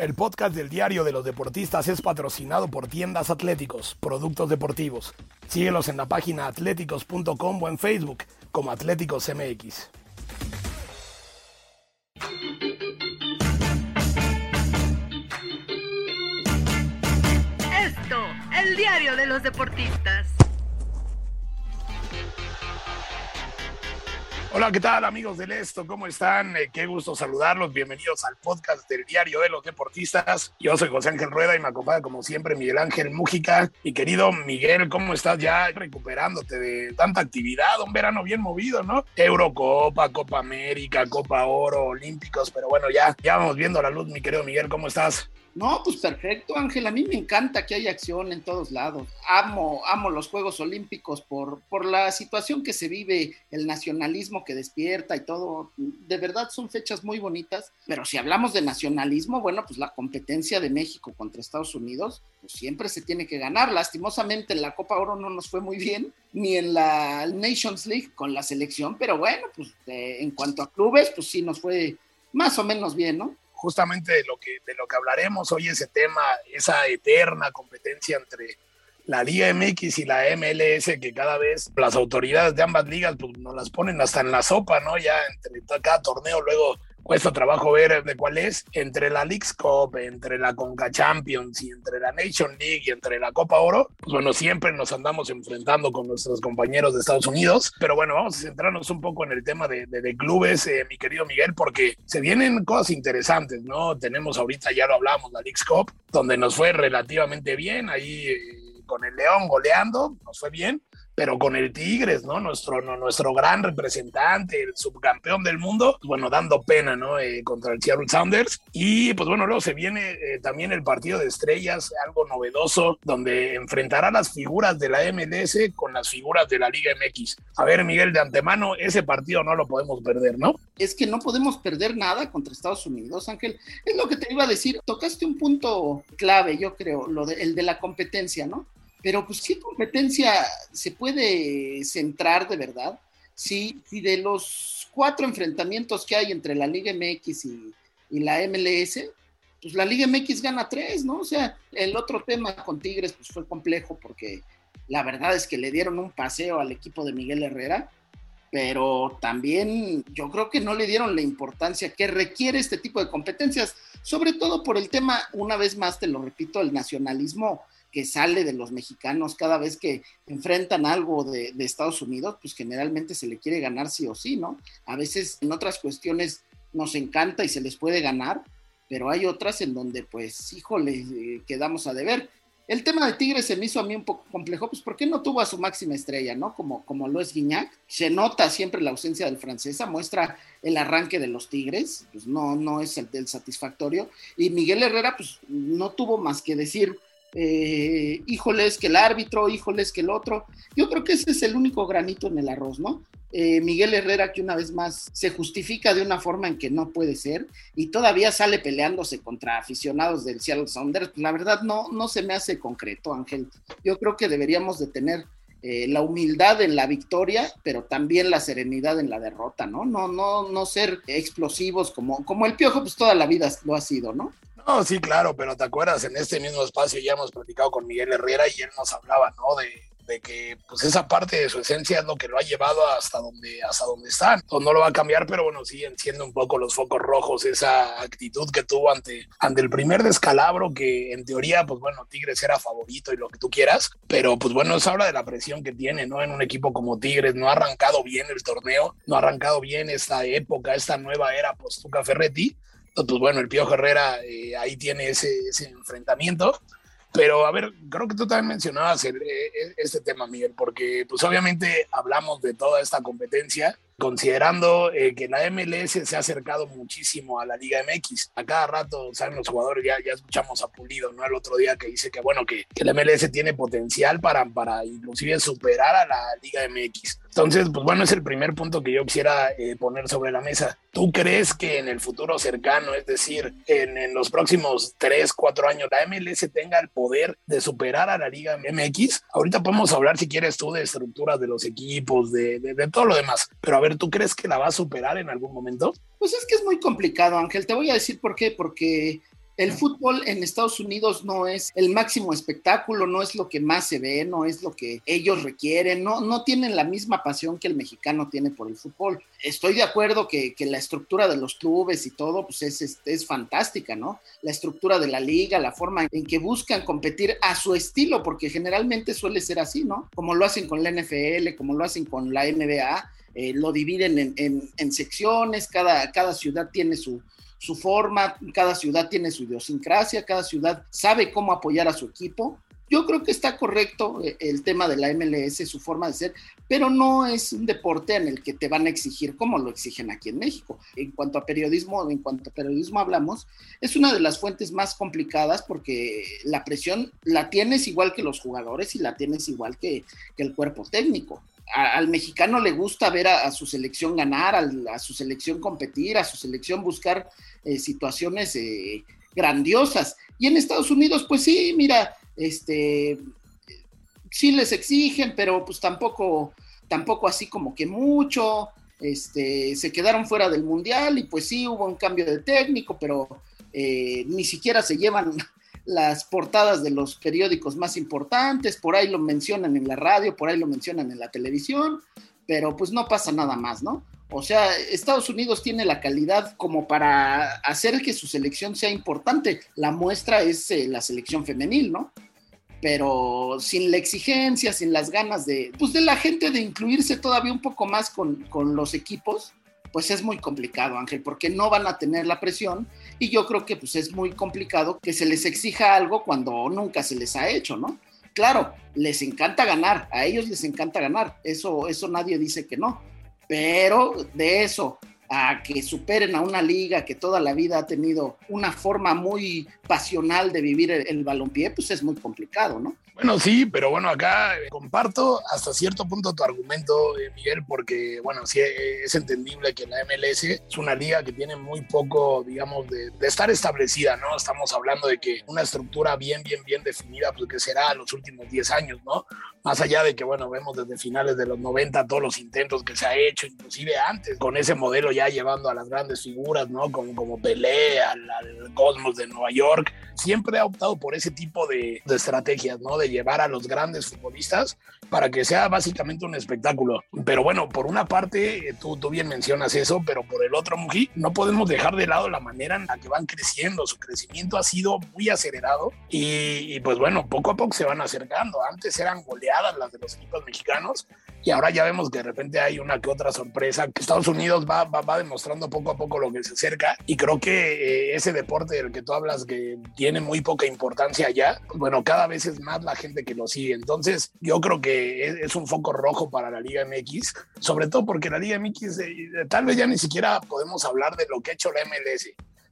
El podcast del Diario de los Deportistas es patrocinado por Tiendas Atléticos, Productos Deportivos. Síguelos en la página atléticos.com o en Facebook como Atléticos MX. Esto, el diario de los deportistas. Hola, ¿qué tal amigos del Esto? ¿Cómo están? Eh, qué gusto saludarlos. Bienvenidos al podcast del Diario de los Deportistas. Yo soy José Ángel Rueda y me acompaña como siempre Miguel Ángel Mújica. Mi querido Miguel, ¿cómo estás ya recuperándote de tanta actividad? Un verano bien movido, ¿no? Eurocopa, Copa América, Copa Oro, Olímpicos, pero bueno, ya, ya vamos viendo la luz, mi querido Miguel, ¿cómo estás? No, pues perfecto, Ángel. A mí me encanta que haya acción en todos lados. Amo, amo los Juegos Olímpicos por, por la situación que se vive, el nacionalismo que despierta y todo. De verdad son fechas muy bonitas. Pero si hablamos de nacionalismo, bueno, pues la competencia de México contra Estados Unidos, pues siempre se tiene que ganar. Lastimosamente en la Copa Oro no nos fue muy bien, ni en la Nations League con la selección, pero bueno, pues eh, en cuanto a clubes, pues sí nos fue más o menos bien, ¿no? Justamente de lo que, de lo que hablaremos hoy, ese tema, esa eterna competencia entre la Liga MX y la MLS, que cada vez las autoridades de ambas ligas pues, nos las ponen hasta en la sopa, ¿no? Ya entre cada torneo luego cuesta trabajo ver de cuál es, entre la League's Cup, entre la Conca Champions y entre la Nation League y entre la Copa Oro, pues bueno, siempre nos andamos enfrentando con nuestros compañeros de Estados Unidos, pero bueno, vamos a centrarnos un poco en el tema de, de, clubes, eh, mi querido Miguel, porque se vienen cosas interesantes, ¿no? Tenemos ahorita, ya lo hablamos, la League's Cup, donde nos fue relativamente bien, ahí... Eh, con el León goleando, nos fue bien, pero con el Tigres, ¿no? Nuestro, no, nuestro gran representante, el subcampeón del mundo, pues bueno, dando pena, ¿no? Eh, contra el Seattle Sounders. Y pues bueno, luego se viene eh, también el partido de estrellas, algo novedoso, donde enfrentará las figuras de la MLS con las figuras de la Liga MX. A ver, Miguel, de antemano, ese partido no lo podemos perder, ¿no? Es que no podemos perder nada contra Estados Unidos, Ángel. Es lo que te iba a decir. Tocaste un punto clave, yo creo, lo de, el de la competencia, ¿no? Pero pues qué competencia se puede centrar de verdad si, si de los cuatro enfrentamientos que hay entre la Liga MX y, y, la MLS, pues la Liga MX gana tres, ¿no? O sea, el otro tema con Tigres pues fue complejo porque la verdad es que le dieron un paseo al equipo de Miguel Herrera, pero también yo creo que no le dieron la importancia que requiere este tipo de competencias, sobre todo por el tema, una vez más te lo repito, el nacionalismo que sale de los mexicanos cada vez que enfrentan algo de, Estados Unidos, pues generalmente se le quiere ganar sí o sí, ¿no? A veces en otras cuestiones nos encanta y se les puede ganar, pero hay otras en donde, pues, híjole, eh, quedamos a deber. El tema de Tigres se me hizo a mí un poco complejo, pues porque no tuvo a su máxima estrella, ¿no? Como, como lo es Guiñac. Se nota siempre la ausencia del francesa, muestra el arranque de los Tigres, pues no, no es el del satisfactorio. Y Miguel Herrera, pues no tuvo más que decir, eh, híjoles que el árbitro, híjoles que el otro. Yo creo que ese es el único granito en el arroz, ¿no? Eh, Miguel Herrera que una vez más se justifica de una forma en que no puede ser y todavía sale peleándose contra aficionados del Seattle Sounders. La verdad no, no se me hace concreto, Ángel. Yo creo que deberíamos de tener eh, la humildad en la victoria, pero también la serenidad en la derrota, ¿no? No, no, no ser explosivos como, como el Piojo, pues toda la vida lo ha sido, ¿no? No, sí, claro, pero te acuerdas, en este mismo espacio ya hemos platicado con Miguel Herrera y él nos hablaba, ¿no? De, que pues esa parte de su esencia es lo que lo ha llevado hasta donde, hasta donde están. No lo va a cambiar, pero bueno, sí enciende un poco los focos rojos esa actitud que tuvo ante, ante el primer descalabro que en teoría, pues bueno, Tigres era favorito y lo que tú quieras, pero pues bueno, eso habla de la presión que tiene, ¿no? En un equipo como Tigres, no ha arrancado bien el torneo, no ha arrancado bien esta época, esta nueva era post-Tuca Ferretti pues bueno, el Pío Herrera eh, ahí tiene ese, enfrentamiento. Pero a ver, creo que tú también mencionabas el, eh, este tema, Miguel, porque pues obviamente hablamos de toda esta competencia, considerando eh, que la MLS se ha acercado muchísimo a la Liga MX. A cada rato, saben los jugadores, ya, ya escuchamos a Pulido, ¿no? El otro día que dice que, bueno, que, que la MLS tiene potencial para, para inclusive superar a la Liga MX. Entonces, pues bueno, es el primer punto que yo quisiera eh, poner sobre la mesa. ¿Tú crees que en el futuro cercano, es decir, en, los próximos tres, cuatro años, la MLS tenga el poder de superar a la Liga MX? Ahorita podemos hablar, si quieres tú, de estructuras de los equipos, de todo lo demás. Pero a ver, ¿tú crees que la va a superar en algún momento? Pues es que es muy complicado, Ángel. Te voy a decir por qué. Porque el fútbol en Estados Unidos no es el máximo espectáculo, no es lo que más se ve, no es lo que ellos requieren, no, no tienen la misma pasión que el mexicano tiene por el fútbol. Estoy de acuerdo que, que la estructura de los clubes y todo, pues es, es, fantástica, ¿no? La estructura de la liga, la forma en que buscan competir a su estilo, porque generalmente suele ser así, ¿no? Como lo hacen con la NFL, como lo hacen con la NBA, eh, lo dividen en, en, en secciones, cada, cada ciudad tiene su, su forma, cada ciudad tiene su idiosincrasia, cada ciudad sabe cómo apoyar a su equipo. Yo creo que está correcto eh, el tema de la MLS, su forma de ser, pero no es un deporte en el que te van a exigir como lo exigen aquí en México. En cuanto a periodismo, en cuanto a periodismo hablamos, es una de las fuentes más complicadas porque la presión la tienes igual que los jugadores y la tienes igual que, que el cuerpo técnico al mexicano le gusta ver a, su selección ganar, a su selección competir, a su selección buscar eh, situaciones eh, grandiosas. Y en Estados Unidos, pues sí, mira, este, sí les exigen, pero pues tampoco, tampoco así como que mucho. Este, se quedaron fuera del mundial y pues sí hubo un cambio de técnico, pero eh, ni siquiera se llevan las portadas de los periódicos más importantes, por ahí lo mencionan en la radio, por ahí lo mencionan en la televisión, pero pues no pasa nada más, ¿no? O sea, Estados Unidos tiene la calidad como para hacer que su selección sea importante. La muestra es eh, la selección femenil, ¿no? Pero sin la exigencia, sin las ganas de, pues de la gente de incluirse todavía un poco más con, con los equipos, pues es muy complicado, Ángel, porque no van a tener la presión y yo creo que pues es muy complicado que se les exija algo cuando nunca se les ha hecho, ¿no? Claro, les encanta ganar, a ellos les encanta ganar, eso, eso nadie dice que no, pero de eso a que superen a una liga que toda la vida ha tenido una forma muy pasional de vivir el, el balompié, pues es muy complicado, ¿no? Bueno, sí, pero bueno, acá comparto hasta cierto punto tu argumento, eh, Miguel, porque bueno, sí es entendible que la MLS es una liga que tiene muy poco, digamos, de, de, estar establecida, ¿no? Estamos hablando de que una estructura bien, bien, bien definida, pues que será los últimos 10 años, ¿no? Más allá de que, bueno, vemos desde finales de los 90 todos los intentos que se ha hecho, inclusive antes, con ese modelo ya llevando a las grandes figuras, ¿no? Como, como Pelé, al, al Cosmos de Nueva York, siempre ha optado por ese tipo de, de estrategias, ¿no? De llevar a los grandes futbolistas para que sea básicamente un espectáculo. Pero bueno, por una parte, tú, tú bien mencionas eso, pero por el otro, Muji, no podemos dejar de lado la manera en la que van creciendo. Su crecimiento ha sido muy acelerado y, y pues bueno, poco a poco se van acercando. Antes eran goleadas las de los equipos mexicanos y ahora ya vemos que de repente hay una que otra sorpresa, que Estados Unidos va, va, va demostrando poco a poco lo que se acerca y creo que eh, ese deporte del que tú hablas que tiene muy poca importancia allá, bueno, cada vez es más la gente que lo sigue. Entonces, yo creo que es, un foco rojo para la Liga MX, sobre todo porque la Liga MX eh, tal vez ya ni siquiera podemos hablar de lo que ha hecho la MLS,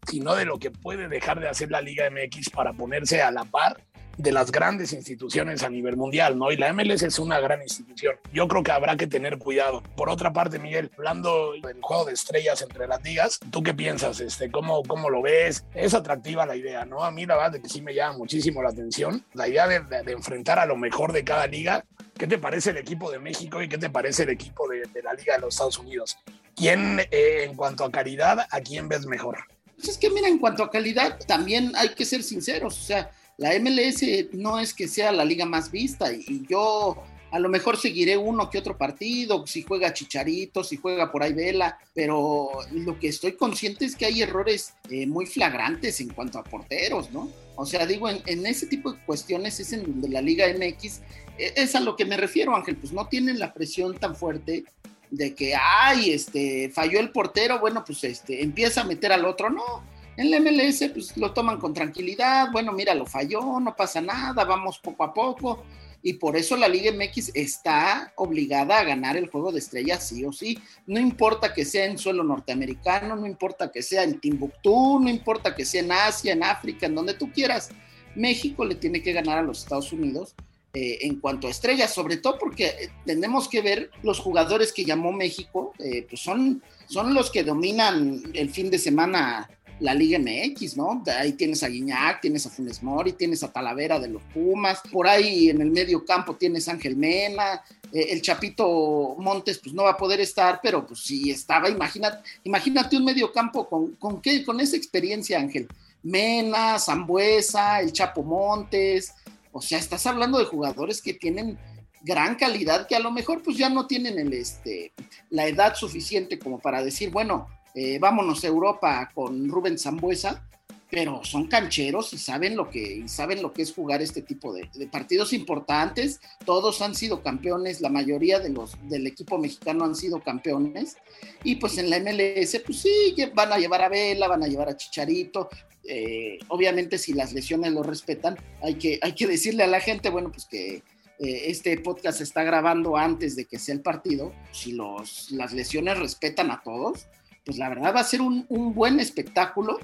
sino de lo que puede dejar de hacer la Liga MX para ponerse a la par de las grandes instituciones a nivel mundial, ¿no? Y la MLS es una gran institución. Yo creo que habrá que tener cuidado. Por otra parte, Miguel, hablando del juego de estrellas entre las ligas, ¿tú qué piensas? Este, ¿cómo, ¿Cómo lo ves? Es atractiva la idea, ¿no? A mí la verdad es que sí me llama muchísimo la atención. La idea de, enfrentar a lo mejor de cada liga. ¿Qué te parece el equipo de México y qué te parece el equipo de, de la Liga de los Estados Unidos? ¿Quién, eh, en cuanto a calidad, a quién ves mejor? Pues es que mira, en cuanto a calidad, también hay que ser sinceros. O sea, la MLS no es que sea la liga más vista y yo a lo mejor seguiré uno que otro partido, si juega Chicharito, si juega por ahí Vela, pero lo que estoy consciente es que hay errores eh, muy flagrantes en cuanto a porteros, ¿no? O sea, digo, en, en, ese tipo de cuestiones es en la Liga MX, e, es a lo que me refiero, Ángel, pues no tienen la presión tan fuerte de que, ay, este, falló el portero, bueno, pues este, empieza a meter al otro, no en la MLS, pues lo toman con tranquilidad. Bueno, mira, lo falló, no pasa nada, vamos poco a poco. y por eso la Liga MX está obligada a ganar el juego de estrellas sí o sí. No importa que sea en suelo norteamericano, no importa que sea en Timbuktu, no importa que sea en Asia, en África, en donde tú quieras. México le tiene que ganar a los Estados Unidos eh, en cuanto a estrellas, sobre todo porque eh, tenemos que ver los jugadores que llamó México, eh, pues son, son los que dominan el fin de semana la Liga MX, ¿no? Ahí tienes a Guiñac, tienes a Funes Mori, tienes a Talavera de los Pumas, por ahí en el medio campo tienes a Ángel Mena, eh, el Chapito Montes pues no va a poder estar, pero pues sí estaba, imagínate, imagínate un medio campo con, con, qué, con esa experiencia, Ángel. Mena, Zambuesa, el Chapo Montes, o sea, estás hablando de jugadores que tienen gran calidad, que a lo mejor pues ya no tienen el, este, la edad suficiente como para decir, bueno, eh, vámonos a Europa con Rubén Zambuesa, pero son cancheros y saben lo que, saben lo que es jugar este tipo de, partidos importantes. Todos han sido campeones, la mayoría de los del equipo mexicano han sido campeones. Y pues en la MLS, pues sí, van a llevar a Vela, van a llevar a Chicharito. Eh, obviamente, si las lesiones lo respetan, hay que, hay que decirle a la gente, bueno, pues que eh, este podcast se está grabando antes de que sea el partido. Si los, las lesiones respetan a todos, pues la verdad va a ser un, buen espectáculo.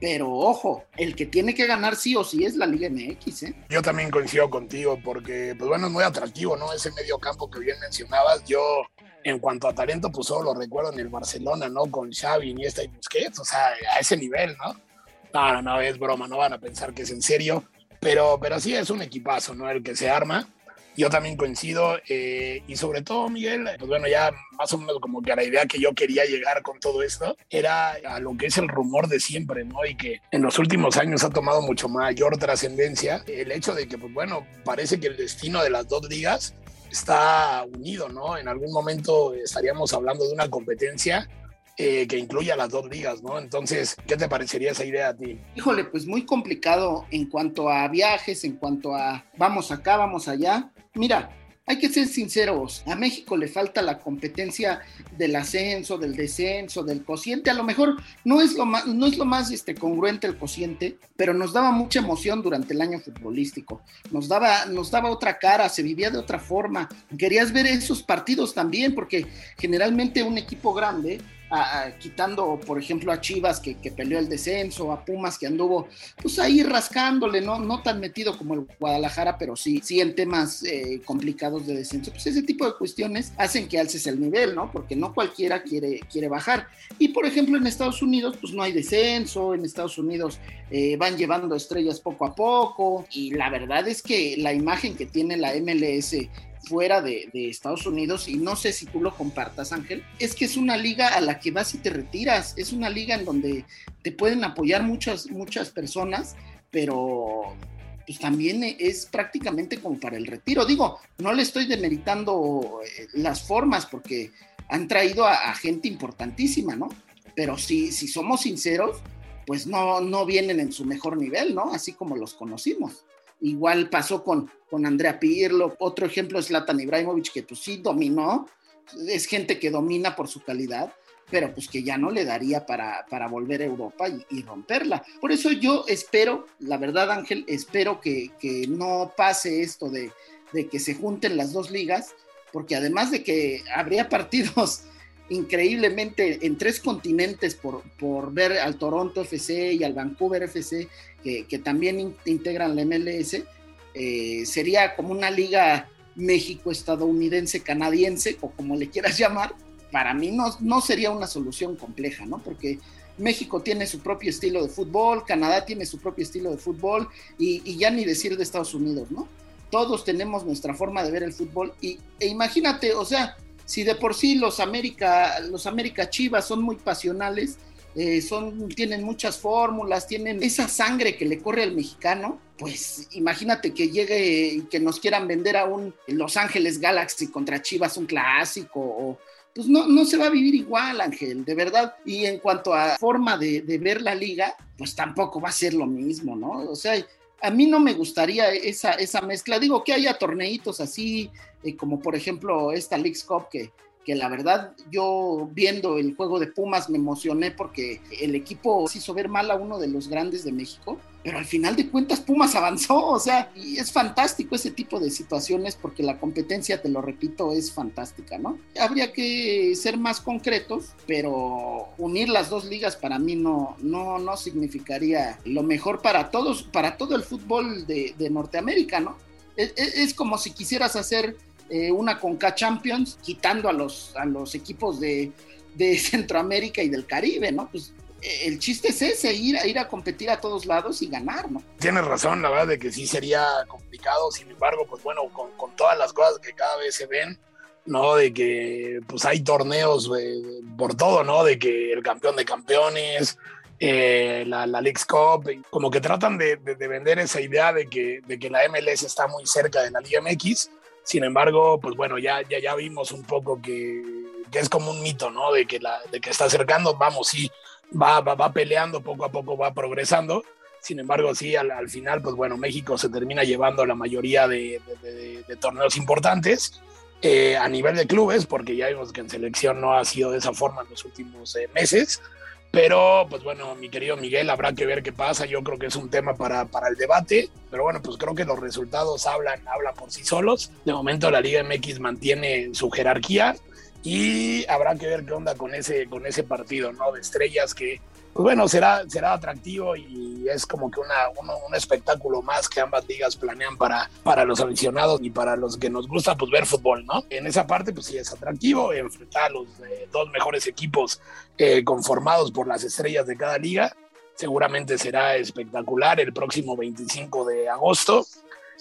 Pero ojo, el que tiene que ganar sí o sí es la Liga MX. ¿eh? Yo también coincido contigo porque, pues bueno, es muy atractivo, ¿no? Ese medio campo que bien mencionabas. Yo, en cuanto a talento, pues solo lo recuerdo en el Barcelona, ¿no? Con Xavi, Iniesta y Busquets, o sea, a ese nivel, ¿no? No, no, no, es broma, no van a pensar que es en serio. Pero, pero sí es un equipazo, ¿no? El que se arma. Yo también coincido eh, y sobre todo, Miguel, pues bueno, ya más o menos como que a la idea que yo quería llegar con todo esto era a lo que es el rumor de siempre, ¿no? Y que en los últimos años ha tomado mucho mayor trascendencia el hecho de que, pues bueno, parece que el destino de las dos ligas está unido, ¿no? En algún momento estaríamos hablando de una competencia eh, que incluya las dos ligas, ¿no? Entonces, ¿qué te parecería esa idea a ti? Híjole, pues muy complicado en cuanto a viajes, en cuanto a vamos acá, vamos allá. Mira, hay que ser sinceros, a México le falta la competencia del ascenso, del descenso, del cociente. A lo mejor no es lo más, no es lo más este, congruente el cociente, pero nos daba mucha emoción durante el año futbolístico. Nos daba, nos daba otra cara, se vivía de otra forma. Querías ver esos partidos también, porque generalmente un equipo grande quitando, por ejemplo, a Chivas que, peleó el descenso, a Pumas que anduvo, pues ahí rascándole, no, no tan metido como el Guadalajara, pero sí, sí en temas eh, complicados de descenso. Pues ese tipo de cuestiones hacen que alces el nivel, ¿no? Porque no cualquiera quiere, quiere bajar. Y por ejemplo, en Estados Unidos, pues no hay descenso, en Estados Unidos eh, van llevando estrellas poco a poco, y la verdad es que la imagen que tiene la MLS fuera de, Estados Unidos, y no sé si tú lo compartas, Ángel, es que es una liga a la que vas y te retiras, es una liga en donde te pueden apoyar muchas, muchas personas, pero pues también es prácticamente como para el retiro. Digo, no le estoy demeritando eh, las formas porque han traído a, gente importantísima, ¿no? Pero si, si somos sinceros, pues no, no vienen en su mejor nivel, ¿no? Así como los conocimos. Igual pasó con, con Andrea Pirlo. Otro ejemplo es Latan Ibrahimovic, que pues sí dominó. Es gente que domina por su calidad, pero pues que ya no le daría para, para volver a Europa y, romperla. Por eso yo espero, la verdad Ángel, espero que, que no pase esto de, de, que se junten las dos ligas, porque además de que habría partidos increíblemente en tres continentes por, por ver al Toronto FC y al Vancouver FC, que, que también integran la MLS, eh, sería como una liga México-estadounidense-canadiense, o como le quieras llamar, para mí no, no sería una solución compleja, ¿no? Porque México tiene su propio estilo de fútbol, Canadá tiene su propio estilo de fútbol, y, ya ni decir de Estados Unidos, ¿no? Todos tenemos nuestra forma de ver el fútbol, y, e imagínate, o sea, si de por sí los América, los América Chivas son muy pasionales, eh, son, tienen muchas fórmulas, tienen esa sangre que le corre al mexicano, pues imagínate que llegue y que nos quieran vender a un Los Ángeles Galaxy contra Chivas, un clásico, o, pues no, no se va a vivir igual, Ángel, de verdad. Y en cuanto a forma de, de ver la liga, pues tampoco va a ser lo mismo, ¿no? O sea, a mí no me gustaría esa, esa mezcla. Digo que haya torneitos así, eh, como por ejemplo esta Leagues Cup que, que la verdad yo viendo el juego de Pumas me emocioné porque el equipo hizo ver mal a uno de los grandes de México, pero al final de cuentas Pumas avanzó, o sea, y es fantástico ese tipo de situaciones porque la competencia, te lo repito, es fantástica, ¿no? Habría que ser más concretos, pero unir las dos ligas para mí no, no, no significaría lo mejor para todos, para todo el fútbol de, Norteamérica, ¿no? es como si quisieras hacer eh, una Conca Champions, quitando a los, a los equipos de, Centroamérica y del Caribe, ¿no? Pues eh, el chiste es ese, ir a, ir a competir a todos lados y ganar, ¿no? Tienes razón, la verdad, de que sí sería complicado, sin embargo, pues bueno, con, todas las cosas que cada vez se ven, ¿no? De que pues hay torneos eh, por todo, ¿no? De que el campeón de campeones, la, la League's Cup, como que tratan de, de, vender esa idea de que, de que la MLS está muy cerca de la Liga MX sin embargo, pues bueno, ya, ya, ya vimos un poco que, es como un mito, ¿no? De que, la, de que está acercando, vamos, sí, va, va, va peleando, poco a poco va progresando. Sin embargo, sí, al, al, final, pues bueno, México se termina llevando la mayoría de, torneos importantes eh, a nivel de clubes, porque ya vimos que en selección no ha sido de esa forma en los últimos eh, meses. Pero, pues bueno, mi querido Miguel, habrá que ver qué pasa. Yo creo que es un tema para, para el debate. Pero bueno, pues creo que los resultados hablan, hablan por sí solos. De momento la Liga MX mantiene su jerarquía y habrá que ver qué onda con ese, con ese partido, ¿no? De estrellas que pues bueno, será, será atractivo y es como que una, un espectáculo más que ambas ligas planean para, para los aficionados y para los que nos gusta pues ver fútbol, ¿no? En esa parte pues sí es atractivo enfrentar a los eh, dos mejores equipos eh, conformados por las estrellas de cada liga. Seguramente será espectacular el próximo 25 de agosto.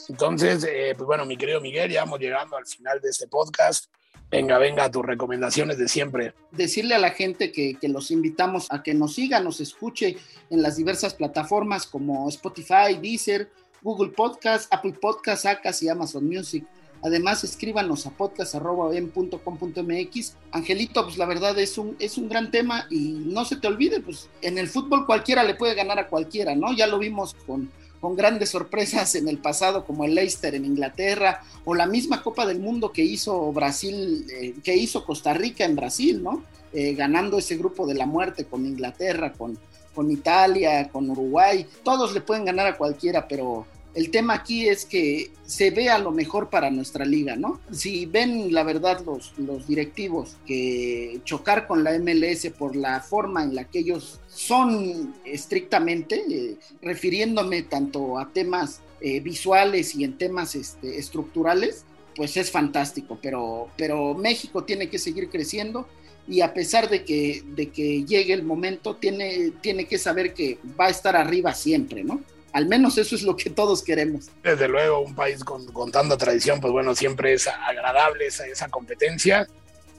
Entonces, eh, pues bueno, mi querido Miguel, ya vamos llegando al final de este podcast. Venga, venga, tus recomendaciones de siempre. Decirle a la gente que, los invitamos a que nos siga, nos escuche en las diversas plataformas como Spotify, Deezer, Google Podcast, Apple Podcast, Acas y Amazon Music. Además, escríbanos a podcast.com.mx. Angelito, pues la verdad es un, es un gran tema y no se te olvide, pues en el fútbol cualquiera le puede ganar a cualquiera, ¿no? Ya lo vimos con, con grandes sorpresas en el pasado como el Leicester en Inglaterra o la misma Copa del Mundo que hizo Brasil, eh, que hizo Costa Rica en Brasil, ¿no? Eh, ganando ese grupo de la muerte con Inglaterra, con, con Italia, con Uruguay. Todos le pueden ganar a cualquiera, pero el tema aquí es que se vea lo mejor para nuestra liga, ¿no? Si ven la verdad los, directivos que chocar con la MLS por la forma en la que ellos son estrictamente, eh, refiriéndome tanto a temas eh, visuales y en temas este, estructurales, pues es fantástico, pero, pero México tiene que seguir creciendo y a pesar de que, de que llegue el momento, tiene, tiene que saber que va a estar arriba siempre, ¿no? Al menos eso es lo que todos queremos. Desde luego, un país con, tanta tradición, pues bueno, siempre es agradable esa, competencia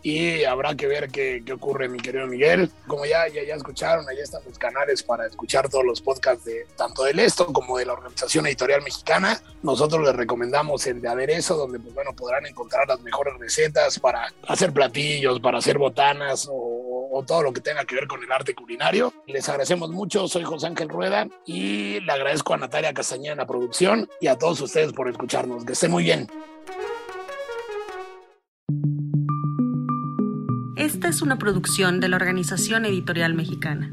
y habrá que ver qué, ocurre, mi querido Miguel. Como ya, escucharon, ahí están los canales para escuchar todos los podcasts de tanto del Esto como de la Organización Editorial Mexicana. Nosotros les recomendamos el de Aderezo, donde pues, bueno, podrán encontrar las mejores recetas para hacer platillos, para hacer botanas o, o todo lo que tenga que ver con el arte culinario. Les agradecemos mucho, soy José Ángel Rueda y le agradezco a Natalia Castañeda en la producción y a todos ustedes por escucharnos. Que esté muy bien. Esta es una producción de la Organización Editorial Mexicana.